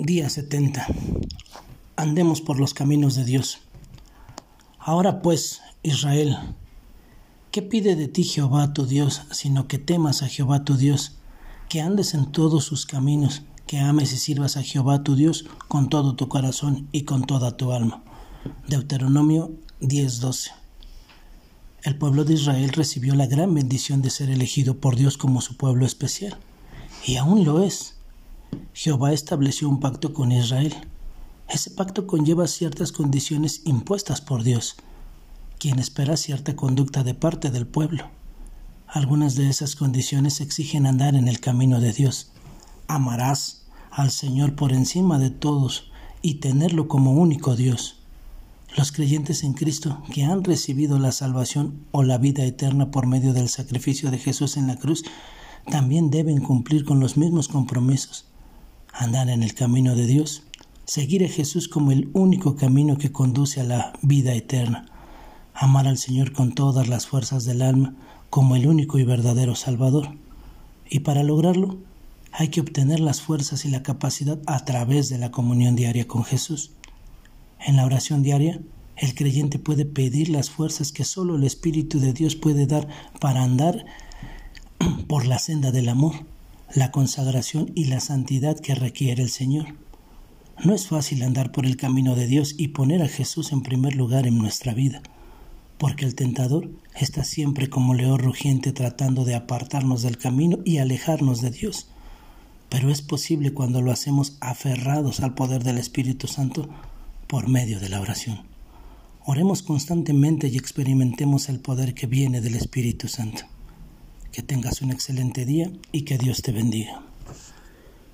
Día 70. Andemos por los caminos de Dios. Ahora pues, Israel, ¿qué pide de ti Jehová tu Dios, sino que temas a Jehová tu Dios, que andes en todos sus caminos, que ames y sirvas a Jehová tu Dios con todo tu corazón y con toda tu alma? Deuteronomio 10:12. El pueblo de Israel recibió la gran bendición de ser elegido por Dios como su pueblo especial, y aún lo es. Jehová estableció un pacto con Israel. Ese pacto conlleva ciertas condiciones impuestas por Dios, quien espera cierta conducta de parte del pueblo. Algunas de esas condiciones exigen andar en el camino de Dios. Amarás al Señor por encima de todos y tenerlo como único Dios. Los creyentes en Cristo que han recibido la salvación o la vida eterna por medio del sacrificio de Jesús en la cruz también deben cumplir con los mismos compromisos andar en el camino de Dios, seguir a Jesús como el único camino que conduce a la vida eterna, amar al Señor con todas las fuerzas del alma como el único y verdadero Salvador. Y para lograrlo hay que obtener las fuerzas y la capacidad a través de la comunión diaria con Jesús. En la oración diaria, el creyente puede pedir las fuerzas que solo el Espíritu de Dios puede dar para andar por la senda del amor la consagración y la santidad que requiere el Señor. No es fácil andar por el camino de Dios y poner a Jesús en primer lugar en nuestra vida, porque el tentador está siempre como león rugiente tratando de apartarnos del camino y alejarnos de Dios. Pero es posible cuando lo hacemos aferrados al poder del Espíritu Santo por medio de la oración. Oremos constantemente y experimentemos el poder que viene del Espíritu Santo. Que tengas un excelente día y que Dios te bendiga.